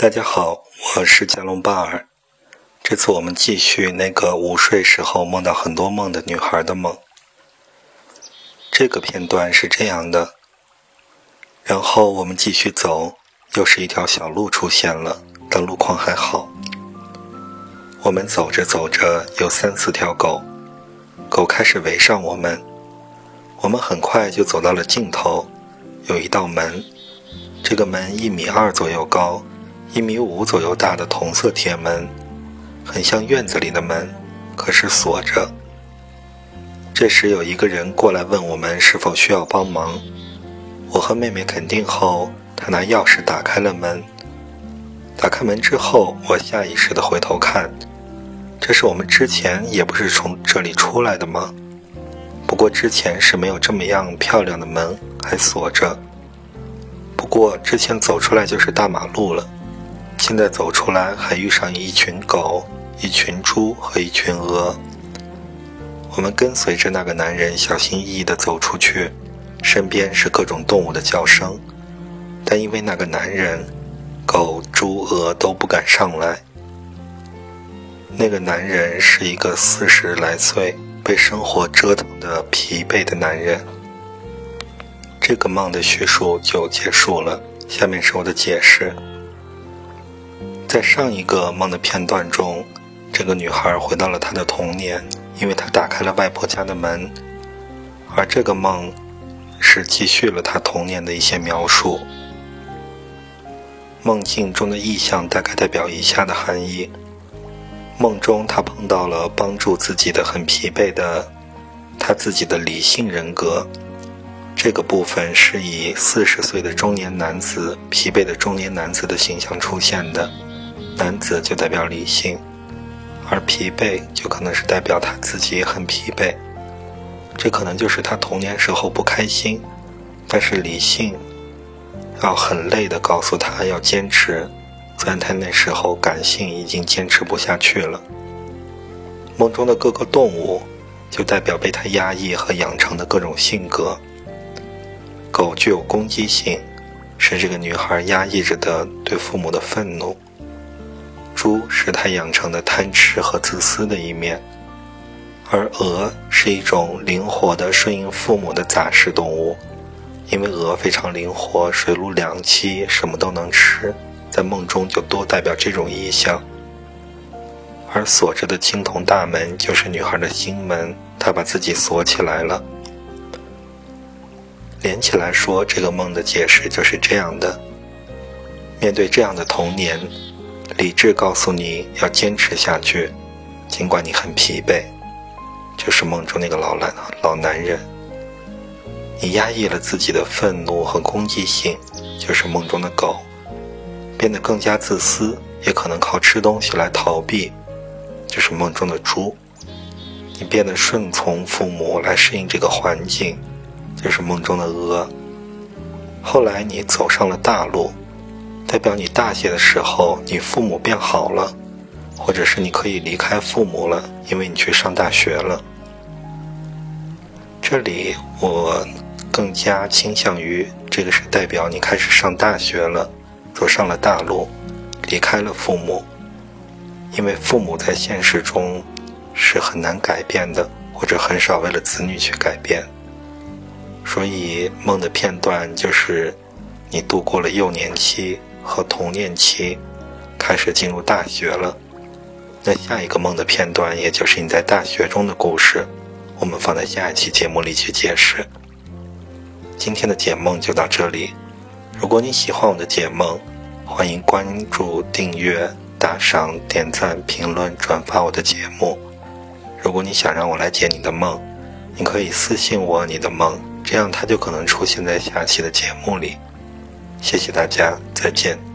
大家好，我是加隆巴尔。这次我们继续那个午睡时候梦到很多梦的女孩的梦。这个片段是这样的，然后我们继续走，又是一条小路出现了，但路况还好。我们走着走着，有三四条狗，狗开始围上我们。我们很快就走到了尽头，有一道门，这个门一米二左右高。一米五左右大的铜色铁门，很像院子里的门，可是锁着。这时有一个人过来问我们是否需要帮忙。我和妹妹肯定后，他拿钥匙打开了门。打开门之后，我下意识地回头看，这是我们之前也不是从这里出来的吗？不过之前是没有这么样漂亮的门，还锁着。不过之前走出来就是大马路了。现在走出来，还遇上一群狗、一群猪和一群鹅。我们跟随着那个男人，小心翼翼地走出去，身边是各种动物的叫声，但因为那个男人，狗、猪、鹅都不敢上来。那个男人是一个四十来岁、被生活折腾的疲惫的男人。这个梦的叙述就结束了，下面是我的解释。在上一个梦的片段中，这个女孩回到了她的童年，因为她打开了外婆家的门。而这个梦是继续了她童年的一些描述。梦境中的意象大概代表以下的含义：梦中她碰到了帮助自己的很疲惫的她自己的理性人格，这个部分是以四十岁的中年男子疲惫的中年男子的形象出现的。男子就代表理性，而疲惫就可能是代表他自己很疲惫。这可能就是他童年时候不开心，但是理性要很累的告诉他要坚持，虽然他那时候感性已经坚持不下去了。梦中的各个动物就代表被他压抑和养成的各种性格。狗具有攻击性，是这个女孩压抑着的对父母的愤怒。猪是它养成的贪吃和自私的一面，而鹅是一种灵活的顺应父母的杂食动物，因为鹅非常灵活，水陆两栖，什么都能吃，在梦中就多代表这种意象。而锁着的青铜大门就是女孩的心门，她把自己锁起来了。连起来说，这个梦的解释就是这样的：面对这样的童年。理智告诉你要坚持下去，尽管你很疲惫。就是梦中那个老男老男人，你压抑了自己的愤怒和攻击性，就是梦中的狗，变得更加自私，也可能靠吃东西来逃避，就是梦中的猪。你变得顺从父母来适应这个环境，就是梦中的鹅。后来你走上了大路。代表你大些的时候，你父母变好了，或者是你可以离开父母了，因为你去上大学了。这里我更加倾向于这个是代表你开始上大学了，走上了大路，离开了父母，因为父母在现实中是很难改变的，或者很少为了子女去改变。所以梦的片段就是你度过了幼年期。和童年期开始进入大学了，那下一个梦的片段，也就是你在大学中的故事，我们放在下一期节目里去解释。今天的解梦就到这里，如果你喜欢我的解梦，欢迎关注、订阅、打赏、点赞、评论、转发我的节目。如果你想让我来解你的梦，你可以私信我你的梦，这样它就可能出现在下期的节目里。谢谢大家，再见。